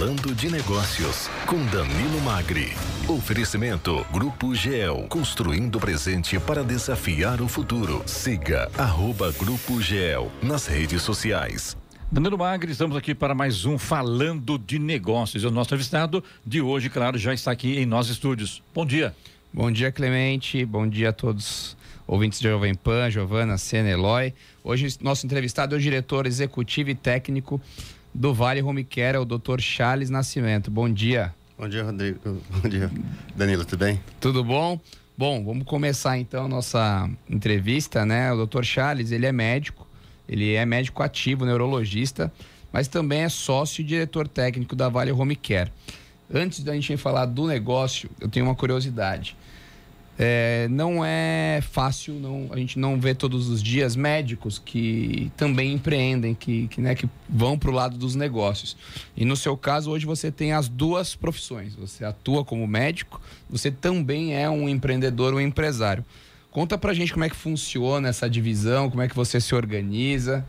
Falando de Negócios, com Danilo Magri. Oferecimento Grupo GEL, construindo o presente para desafiar o futuro. Siga arroba Grupo GEL nas redes sociais. Danilo Magri, estamos aqui para mais um Falando de Negócios. O nosso entrevistado de hoje, claro, já está aqui em nossos estúdios. Bom dia. Bom dia, Clemente. Bom dia a todos ouvintes de Jovem Pan, Giovana, Sena, Eloy. Hoje, nosso entrevistado é o diretor executivo e técnico do Vale Home Care, é o Dr. Charles Nascimento. Bom dia. Bom dia, Rodrigo. Bom dia, Danilo, tudo bem? Tudo bom? Bom, vamos começar então a nossa entrevista, né? O Dr. Charles, ele é médico, ele é médico ativo, neurologista, mas também é sócio e diretor técnico da Vale Home Care. Antes da gente falar do negócio, eu tenho uma curiosidade. É, não é fácil, não, a gente não vê todos os dias médicos que também empreendem, que, que, né, que vão para o lado dos negócios. E no seu caso, hoje você tem as duas profissões. Você atua como médico, você também é um empreendedor, um empresário. Conta pra gente como é que funciona essa divisão, como é que você se organiza.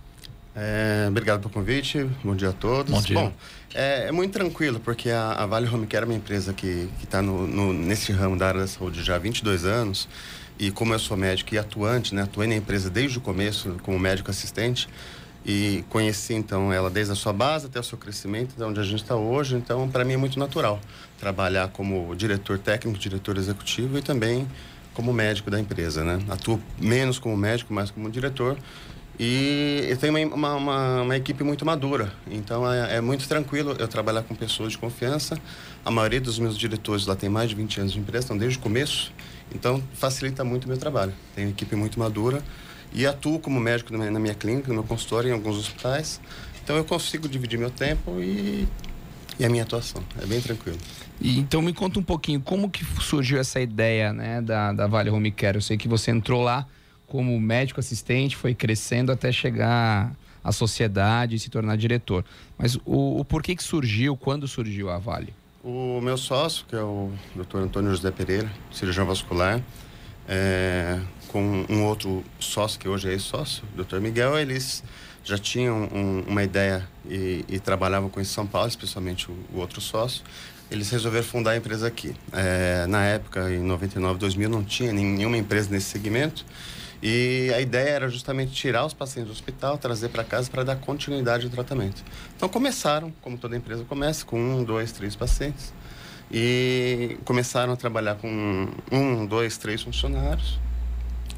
É, obrigado pelo convite, bom dia a todos. Bom dia. Bom, é, é, muito tranquilo, porque a, a, Vale Home Care é uma empresa que está no, no, nesse ramo da área da saúde já há 22 anos. E como eu sou médico e atuante, né, atuei na empresa desde o começo como médico assistente e conheci então ela desde a sua base até o seu crescimento, de onde a gente está hoje. Então, para mim é muito natural trabalhar como diretor técnico, diretor executivo e também como médico da empresa, né? Atuo menos como médico, mais como diretor e eu tenho uma, uma, uma, equipe muito madura, então é, é, muito tranquilo eu trabalhar com pessoas de confiança. A maioria dos meus diretores lá tem mais de 20 anos de empresa, estão desde o começo, então facilita muito o meu trabalho. Tenho uma equipe muito madura e atuo como médico na minha clínica, no meu consultório, em alguns hospitais. Então eu consigo dividir meu tempo e, e a minha atuação. É bem tranquilo. Então me conta um pouquinho como que surgiu essa ideia né, da, da Vale Home Care. Eu sei que você entrou lá como médico assistente, foi crescendo até chegar à sociedade e se tornar diretor. Mas o, o porquê que surgiu, quando surgiu a Vale? O meu sócio, que é o Dr. Antônio José Pereira, cirurgião vascular, é, com um outro sócio que hoje é sócio, o Dr. Miguel, eles já tinham um, uma ideia e, e, trabalhavam com isso em São Paulo, especialmente o, o, outro sócio. Eles resolveram fundar a empresa aqui. É, na época, em 99, 2000, não tinha nenhuma empresa nesse segmento. E a ideia era justamente tirar os pacientes do hospital, trazer para casa para dar continuidade ao tratamento. Então começaram, como toda empresa começa, com um, dois, três pacientes. E começaram a trabalhar com um, dois, três funcionários.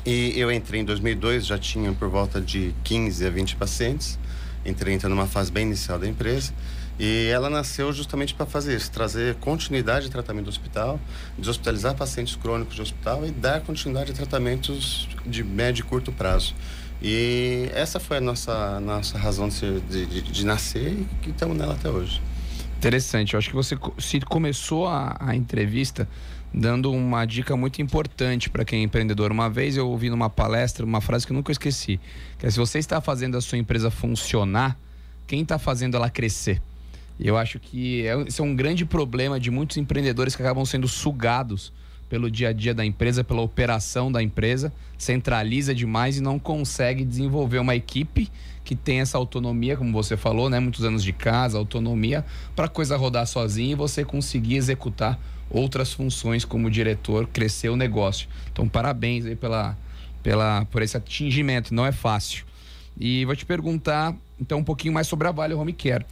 E eu entrei em 2002, já tinha por volta de 15 a 20 pacientes. Entrei então numa fase bem inicial da empresa. E ela nasceu justamente para fazer isso, trazer continuidade de tratamento do hospital, deshospitalizar pacientes crônicos de hospital e dar continuidade a tratamentos de médio e curto prazo. E essa foi a nossa, nossa razão de, ser, de, de, de nascer e que estamos nela até hoje. Interessante. Eu acho que você se começou a, a entrevista dando uma dica muito importante para quem é empreendedor. Uma vez eu ouvi numa palestra uma frase que eu nunca esqueci, que é se você está fazendo a sua empresa funcionar, quem está fazendo ela crescer? Eu acho que é, esse é um grande problema de muitos empreendedores que acabam sendo sugados pelo dia a dia da empresa, pela operação da empresa, centraliza demais e não consegue desenvolver uma equipe que tem essa autonomia, como você falou, né, muitos anos de casa, autonomia para a coisa rodar sozinha e você conseguir executar outras funções como diretor, crescer o negócio. Então, parabéns aí pela, pela por esse atingimento, não é fácil. E vou te perguntar então um pouquinho mais sobre a Vale Home Care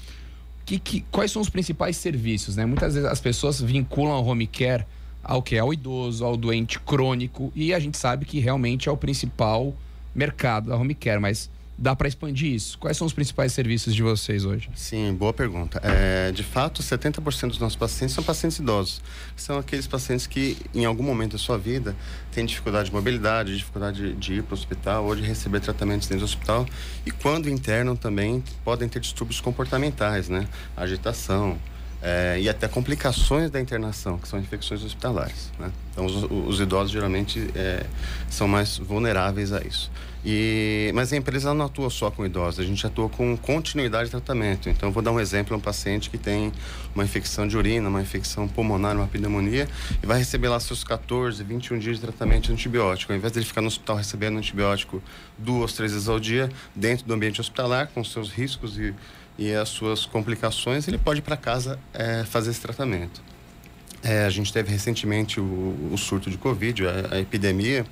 que, que, quais são os principais serviços, né? Muitas vezes as pessoas vinculam o home care ao que? Ao idoso, ao doente crônico, e a gente sabe que realmente é o principal mercado da home care, mas dá para expandir isso? Quais são os principais serviços de vocês hoje? Sim, boa pergunta. É, de fato, 70% dos nossos pacientes são pacientes idosos. São aqueles pacientes que, em algum momento da sua vida, têm dificuldade de mobilidade, dificuldade de ir para o hospital ou de receber tratamentos dentro do hospital. E quando internam também, podem ter distúrbios comportamentais, né? Agitação, é, e até complicações da internação, que são infecções hospitalares. Né? Então, os, os idosos geralmente é, são mais vulneráveis a isso. E, mas a empresa não atua só com idosos, a gente atua com continuidade de tratamento. Então, eu vou dar um exemplo: um paciente que tem uma infecção de urina, uma infecção pulmonar, uma pneumonia, e vai receber lá seus 14, 21 dias de tratamento de antibiótico. Ao invés de ele ficar no hospital recebendo antibiótico duas, três vezes ao dia, dentro do ambiente hospitalar, com seus riscos e e as suas complicações, ele pode ir para casa é, fazer esse tratamento. É, a gente teve recentemente o, o surto de Covid, a, a, epidemia.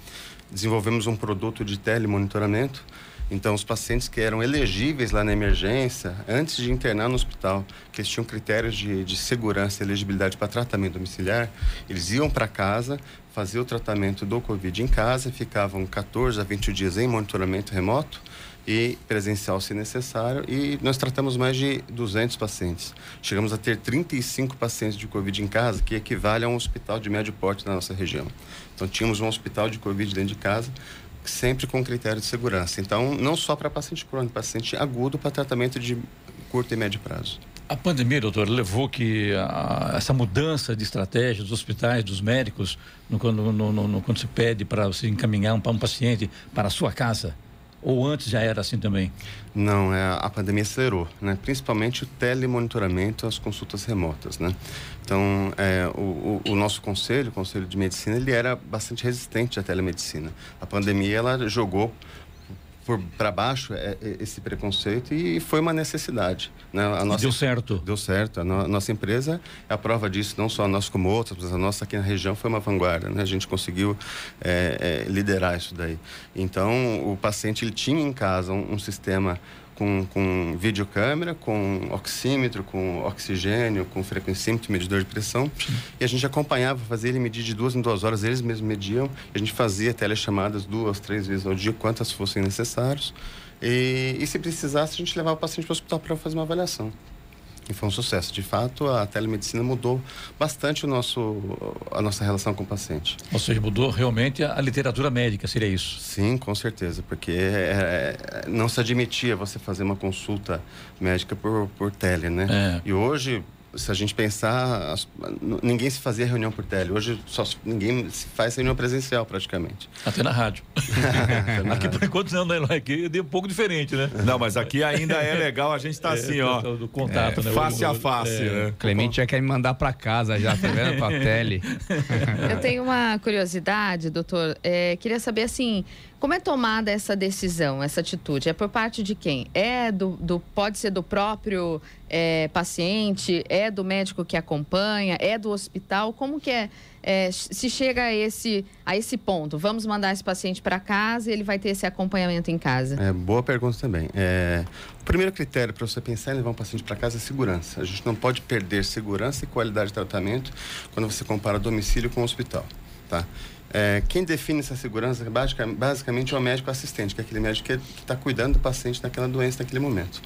Desenvolvemos um produto de telemonitoramento. Então, os pacientes que eram elegíveis lá na emergência, antes de internar no hospital, que eles tinham critérios de, de segurança e elegibilidade para tratamento domiciliar, eles iam para casa, faziam o tratamento do Covid em casa, ficavam 14 a 20 dias em monitoramento remoto e presencial se necessário. E nós tratamos mais de 200 pacientes. Chegamos a ter 35 pacientes de Covid em casa, que equivale a um hospital de médio porte na nossa região. Então, tínhamos um hospital de Covid dentro de casa, sempre com critério de segurança. Então, não só para paciente crônico, paciente agudo para tratamento de curto e médio prazo. A pandemia, doutor, levou que a, essa mudança de estratégia dos hospitais, dos médicos, no, no, no, quando se pede para você encaminhar um, um paciente para a sua casa, ou antes já era assim também? Não, é, a pandemia acelerou, né? principalmente o telemonitoramento as consultas remotas. Né? Então, é, o, o, nosso conselho, o Conselho de Medicina, ele era bastante resistente à telemedicina. A pandemia ela jogou para baixo é, é, esse preconceito e foi uma necessidade. Né? A nossa, deu certo. Deu certo. A, no, a, nossa empresa é a prova disso, não só nós como outras, mas a nossa aqui na região foi uma vanguarda. Né? A gente conseguiu é, é, liderar isso daí. Então, o paciente ele tinha em casa um, um sistema com, com videocâmera, com oxímetro, com oxigênio, com frequencímetro, medidor de pressão. Sim. E a gente acompanhava, fazia ele medir de duas em duas horas, eles mesmos mediam. A gente fazia telechamadas duas, três vezes ao dia, quantas fossem necessários. E, e se precisasse, a gente levava o paciente para o hospital para fazer uma avaliação. E foi um sucesso. De fato, a telemedicina mudou bastante o nosso, a nossa relação com o paciente. Ou seja, mudou realmente a, literatura médica, seria isso? Sim, com certeza, porque é, é, não se admitia você fazer uma consulta médica por, por tele, né? É. E hoje, se a gente pensar, ninguém se fazia reunião por tele. Hoje só ninguém se faz reunião presencial praticamente. Até na rádio. aqui por enquanto não, né? Aqui é um pouco diferente, né? Não, mas aqui ainda é legal, a gente está é, assim, ó. Do contato, é, né? Face a face, é. né? Clemente já quer me mandar para casa já, tá vendo? Com a tele. Eu tenho uma curiosidade, doutor. É, queria saber assim. Como é tomada essa decisão, essa atitude? É por parte de quem? É do, do pode ser do próprio é, paciente? É do médico que acompanha? É do hospital? Como que é, é se chega a esse, a esse ponto? Vamos mandar esse paciente para casa e ele vai ter esse acompanhamento em casa? É, boa pergunta também. É, o primeiro critério para você pensar em levar um paciente para casa é segurança. A gente não pode perder segurança e qualidade de tratamento quando você compara domicílio com hospital, tá? É, quem define essa segurança basicamente é o médico assistente, que é aquele médico que está cuidando do paciente naquela doença naquele momento.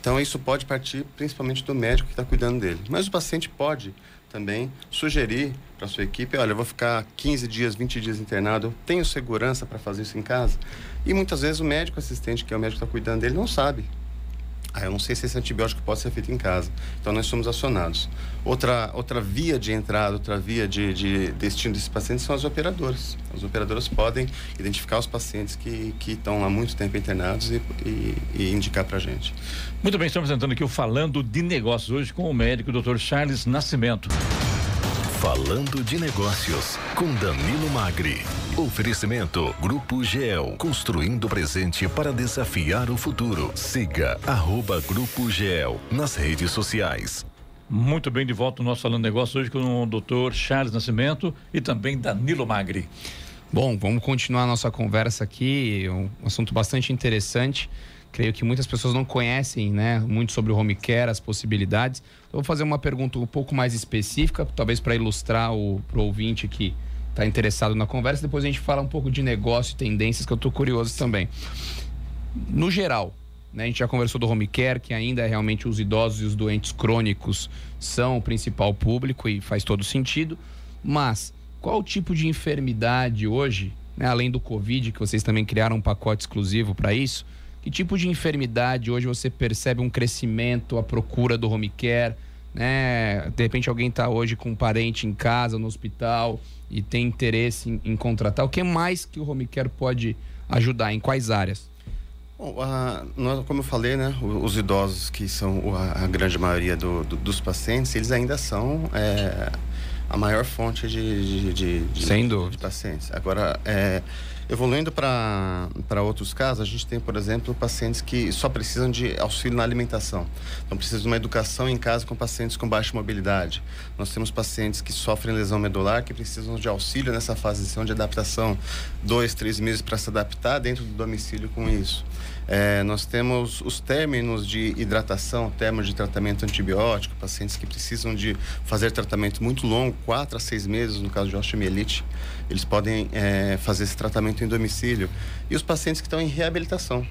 Então isso pode partir principalmente do médico que está cuidando dele. Mas o paciente pode também sugerir para sua equipe, olha, eu vou ficar 15 dias, 20 dias internado, eu tenho segurança para fazer isso em casa? E muitas vezes o médico assistente, que é o médico que está cuidando dele, não sabe. Ah, eu não sei se esse antibiótico pode ser feito em casa. Então, nós somos acionados. Outra, outra via de entrada, outra via de, de destino desses pacientes são as operadoras. As operadoras podem identificar os pacientes que, que estão há muito tempo internados e, e, e indicar para a gente. Muito bem, estamos entrando aqui o Falando de Negócios hoje com o médico Dr. Charles Nascimento. Falando de Negócios, com Danilo Magri. Oferecimento Grupo GEL, construindo o presente para desafiar o futuro. Siga arroba Grupo GEL nas redes sociais. Muito bem, de volta no nosso Falando de Negócios hoje com o doutor Charles Nascimento e também Danilo Magri. Bom, vamos continuar a nossa conversa aqui, um assunto bastante interessante. Creio que muitas pessoas não conhecem né, muito sobre o home care, as possibilidades. Então, vou fazer uma pergunta um pouco mais específica, talvez para ilustrar o pro ouvinte que está interessado na conversa. Depois a gente fala um pouco de negócio e tendências, que eu estou curioso também. No geral, né, a gente já conversou do home care, que ainda é realmente os idosos e os doentes crônicos são o principal público e faz todo sentido. Mas qual tipo de enfermidade hoje, né, além do Covid, que vocês também criaram um pacote exclusivo para isso, que tipo de enfermidade hoje você percebe um crescimento, a procura do home care? Né? De repente alguém está hoje com um parente em casa, no hospital e tem interesse em, em, contratar. O que mais que o home care pode ajudar? Em quais áreas? Bom, a, nós, como eu falei, né, os idosos que são a, grande maioria do, do, dos pacientes, eles ainda são é, a maior fonte de, de, de, Sem de, de pacientes. Agora, é, Evoluindo para outros casos, a gente tem, por exemplo, pacientes que só precisam de auxílio na alimentação. Então, precisam de uma educação em casa com pacientes com baixa mobilidade. Nós temos pacientes que sofrem lesão medular, que precisam de auxílio nessa fase de adaptação, dois, três meses para se adaptar dentro do domicílio com isso. É, nós temos os términos de hidratação, términos de tratamento antibiótico, pacientes que precisam de fazer tratamento muito longo, quatro a seis meses, no caso de osteomielite, eles podem é, fazer esse tratamento em domicílio. E os pacientes que estão em reabilitação,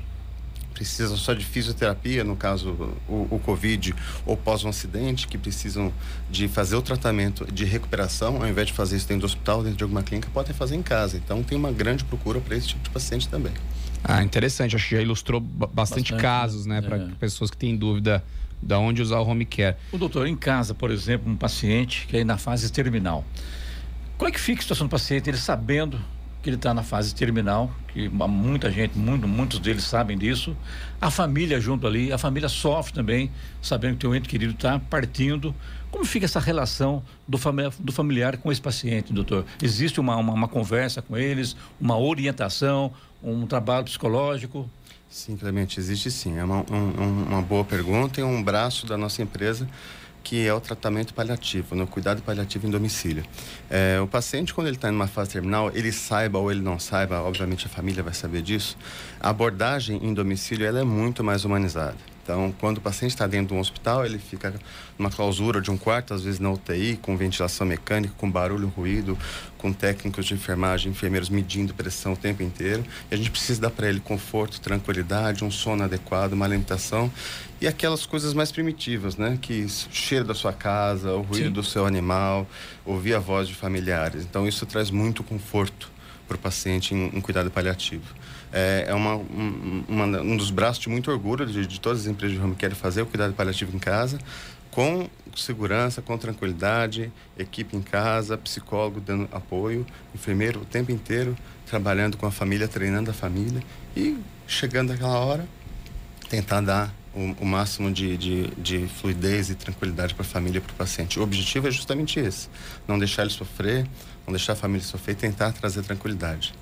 precisam só de fisioterapia, no caso o, o Covid, ou pós um acidente, que precisam de fazer o tratamento de recuperação, ao invés de fazer isso dentro do hospital, dentro de alguma clínica, podem fazer em casa. Então tem uma grande procura para esse tipo de paciente também. Ah, interessante. Acho que já ilustrou bastante, bastante casos, né? Para é. pessoas que têm dúvida de onde usar o home care. O doutor, em casa, por exemplo, um paciente que é na fase terminal. Como é que fica a situação do paciente, ele sabendo que ele está na fase terminal, que muita gente, muito, muitos deles sabem disso. A família junto ali, a família sofre também, sabendo que o ente querido está partindo. Como fica essa relação do, familiar, do familiar com esse paciente, doutor? Existe uma, uma, uma conversa com eles, uma orientação, um trabalho psicológico? Sim, Clemente, existe sim. É uma, um, uma boa pergunta e um braço da nossa empresa que é o tratamento paliativo, no né? cuidado paliativo em domicílio. É, o paciente, quando ele está em uma fase terminal, ele saiba ou ele não saiba, obviamente a família vai saber disso, a abordagem em domicílio ela é muito mais humanizada. Então, quando o paciente está dentro de um hospital, ele fica numa clausura de um quarto, às vezes na UTI, com ventilação mecânica, com barulho, ruído, com técnicos de enfermagem, enfermeiros medindo pressão o tempo inteiro. E a gente precisa dar para ele conforto, tranquilidade, um sono adequado, uma alimentação e aquelas coisas mais primitivas, né? Que o cheiro da sua casa, o ruído Sim. do seu animal, ouvir a voz de familiares. Então, isso traz muito conforto para o paciente em, em cuidado paliativo é, é uma, um, uma, um dos braços de muito orgulho de, de todas as empresas de home care fazer o cuidado paliativo em casa, com segurança, com tranquilidade, equipe em casa, psicólogo dando apoio, enfermeiro o tempo inteiro trabalhando com a família, treinando a família e chegando aquela hora, tentar dar o, o máximo de, de, de, fluidez e tranquilidade para a família e para o paciente. O objetivo é justamente esse: não deixar ele sofrer, não deixar a família sofrer e tentar trazer tranquilidade.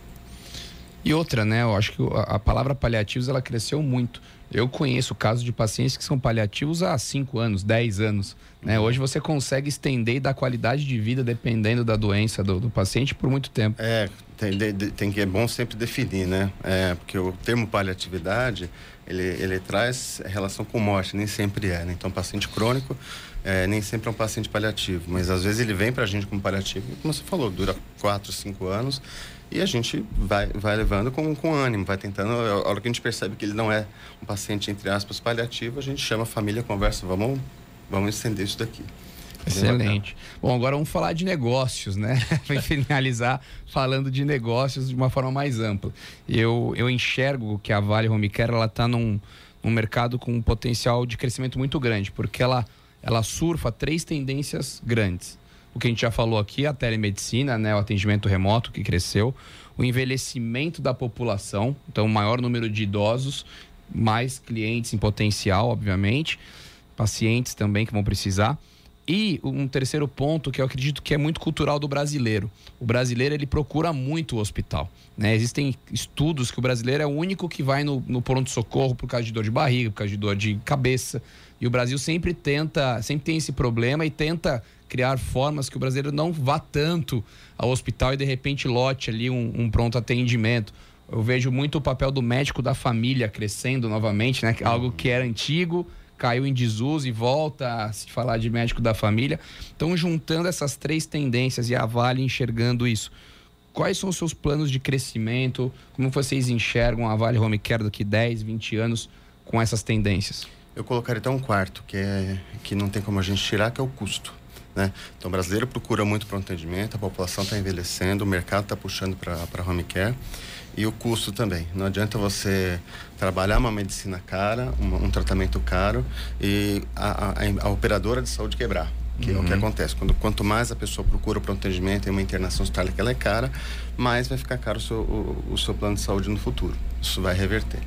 E outra, né? Eu acho que a, palavra paliativos ela cresceu muito. Eu conheço casos de pacientes que são paliativos há 5 anos, 10 anos. Né? Hoje você consegue estender e dar qualidade de vida dependendo da doença do, do paciente por muito tempo. É, tem, de, tem que é bom sempre definir, né? É, porque o termo paliatividade ele, ele traz relação com morte, nem sempre é. Né? Então, paciente crônico é, nem sempre é um paciente paliativo, mas às vezes ele vem para a gente como paliativo, como você falou, dura 4, 5 anos e a gente vai, vai levando com, com ânimo, vai tentando. A hora que a gente percebe que ele não é um paciente, entre aspas, paliativo, a gente chama a família, conversa, vamos, vamos estender isso daqui. Excelente. Bom, agora vamos falar de negócios, né? Para finalizar falando de negócios de uma forma mais ampla. Eu, eu enxergo que a Vale Home Care ela está num, num mercado com um potencial de crescimento muito grande, porque ela, ela surfa três tendências grandes o que a gente já falou aqui, a telemedicina, né, o atendimento remoto que cresceu, o envelhecimento da população, então maior número de idosos, mais clientes em potencial, obviamente, pacientes também que vão precisar. E um terceiro ponto que eu acredito que é muito cultural do brasileiro. O brasileiro ele procura muito o hospital. Né? Existem estudos que o brasileiro é o único que vai no, no pronto-socorro por causa de dor de barriga, por causa de dor de cabeça. E o Brasil sempre tenta, sempre tem esse problema e tenta criar formas que o brasileiro não vá tanto ao hospital e de repente lote ali um, um pronto atendimento. Eu vejo muito o papel do médico da família crescendo novamente, né? Algo que era antigo, caiu em desuso e volta a se falar de médico da família. Então, juntando essas três tendências e a Vale enxergando isso, quais são os seus planos de crescimento? Como vocês enxergam a Vale Home Care daqui 10, 20 anos com essas tendências? Eu colocaria até um quarto, que, é, que não tem como a gente tirar, que é o custo. Né? Então, o brasileiro procura muito para o atendimento, a população está envelhecendo, o mercado está puxando para home care e o custo também. Não adianta você trabalhar uma medicina cara, um, um tratamento caro e a, a, a, operadora de saúde quebrar. Que uhum. é o que uhum. acontece. Quando, quanto mais a pessoa procura para um atendimento e uma internação hospitalar que ela é cara, mais vai ficar caro o seu, o, o seu plano de saúde no futuro. Isso vai reverter.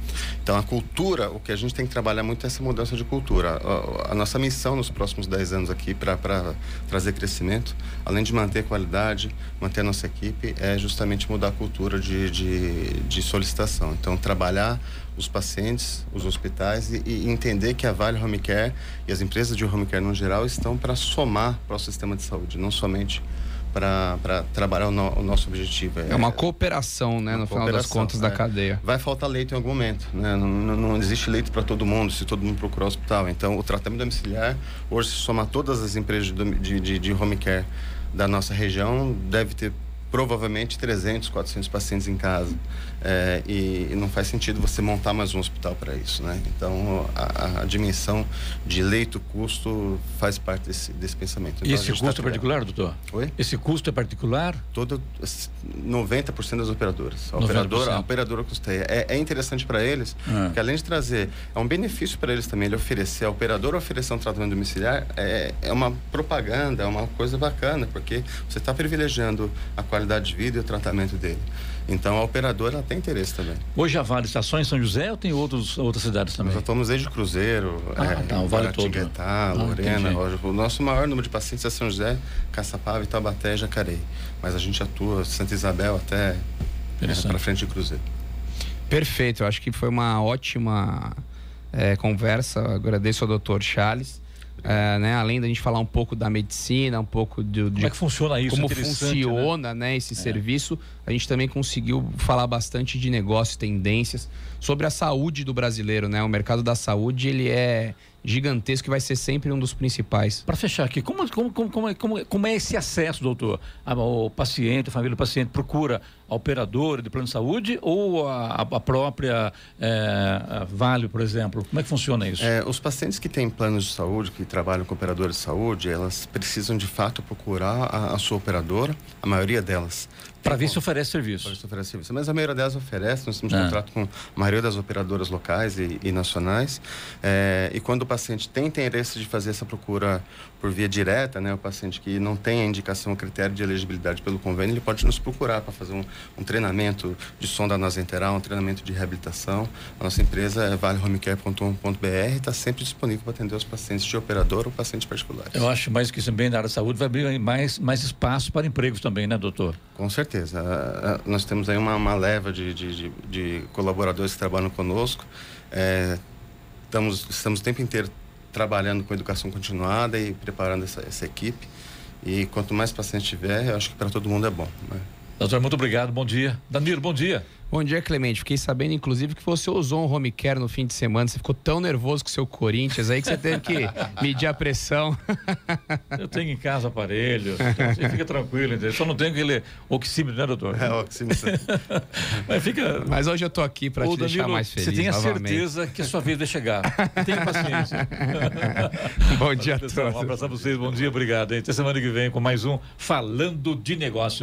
Então, a cultura, o que a gente tem que trabalhar muito é essa mudança de cultura. A, a nossa missão nos próximos 10 anos aqui para trazer crescimento, além de manter qualidade, manter a nossa equipe, é justamente mudar a cultura de, de, de solicitação. Então, trabalhar os pacientes, os hospitais e, e, entender que a Vale Home Care e as empresas de home care no geral estão para somar para o sistema de saúde, não somente para trabalhar o, no, o, nosso objetivo. É, é uma cooperação, né, no final das contas, é. da cadeia. Vai faltar leito em algum momento, né? Não, não, existe leito para todo mundo, se todo mundo procurar o hospital. Então, o tratamento domiciliar, hoje, se somar todas as empresas de, de, de home care da nossa região, deve ter provavelmente 300, 400 pacientes em casa. É, e, e, não faz sentido você montar mais um hospital para isso, né? Então, a, a, dimensão de leito-custo faz parte desse, desse pensamento. Então, e esse custo tá é particular, doutor? Oi? Esse custo é particular? Todo, 90% das operadoras. A operadora, a operadora custeia. É, é interessante para eles, ah. porque além de trazer, é um benefício para eles também, ele oferecer, a operadora oferecer um tratamento domiciliar, é, é uma propaganda, é uma coisa bacana, porque você está privilegiando a qualidade qualidade de vida e o tratamento dele. Então a operadora tem interesse também. Hoje Vale está só em São José ou tem outros, outras cidades também? Nós atuamos desde Cruzeiro, ah, é, tá, o Vale todo. Ah, Lorena, ah, o nosso maior número de pacientes é São José, Caçapava, Itabaté e Jacareí. Mas a gente atua Santa Isabel até é, para frente de Cruzeiro. Perfeito, eu acho que foi uma ótima é, conversa. Agradeço ao doutor Charles. É, né, além da gente falar um pouco da medicina, um pouco de, como é que funciona isso, como funciona né? né esse é. serviço, a gente também conseguiu falar bastante de negócios, tendências sobre a saúde do brasileiro, né? O mercado da saúde ele é gigantesco e vai ser sempre um dos principais. Para fechar aqui, como, como, como, como, como é esse acesso, doutor? O paciente, a família do paciente procura a operadora de plano de saúde ou a, a própria é, a Vale, por exemplo? Como é que funciona isso? É, os pacientes que têm planos de saúde, que trabalham com operadoras de saúde, elas precisam de fato procurar a, a sua operadora, a maioria delas. Para ver se oferece serviço. Para ver se oferece serviço. Mas a maioria delas oferece, nós temos ah. contrato com a maioria das operadoras locais e, e nacionais. É, e quando o paciente tem interesse de fazer essa procura por via direta, né, o paciente que não tem a indicação, o critério de elegibilidade pelo convênio, ele pode nos procurar para fazer um, um, treinamento de sonda nasenteral, um treinamento de reabilitação. A nossa empresa é valehomecare.com.br e está sempre disponível para atender os pacientes de operador ou pacientes particulares. Eu acho mais que isso bem na área da saúde vai abrir mais, mais espaço para empregos também, né, doutor? Com certeza. Nós temos aí uma, uma leva de, de, de, de, colaboradores que trabalham conosco. É, estamos, estamos o tempo inteiro trabalhando com educação continuada e preparando essa, essa equipe. E quanto mais paciente tiver, eu acho que para todo mundo é bom. Né? Doutor, muito obrigado. Bom dia. Danilo, bom dia. Bom dia, Clemente. Fiquei sabendo, inclusive, que você usou um home care no fim de semana. Você ficou tão nervoso com o seu Corinthians aí que você teve que medir a pressão. Eu tenho em casa aparelho. Então você fica tranquilo, entendeu? Só não tenho aquele oxímetro, né, doutor? É, oxímetro. Mas, fica... Mas hoje eu tô aqui para te Danilo, deixar mais feliz. Você tem a certeza que a sua vez vai chegar. Tenha paciência. bom dia a todos. Um abraço a vocês. Bom dia, obrigado. Até semana que vem com mais um Falando de Negócios.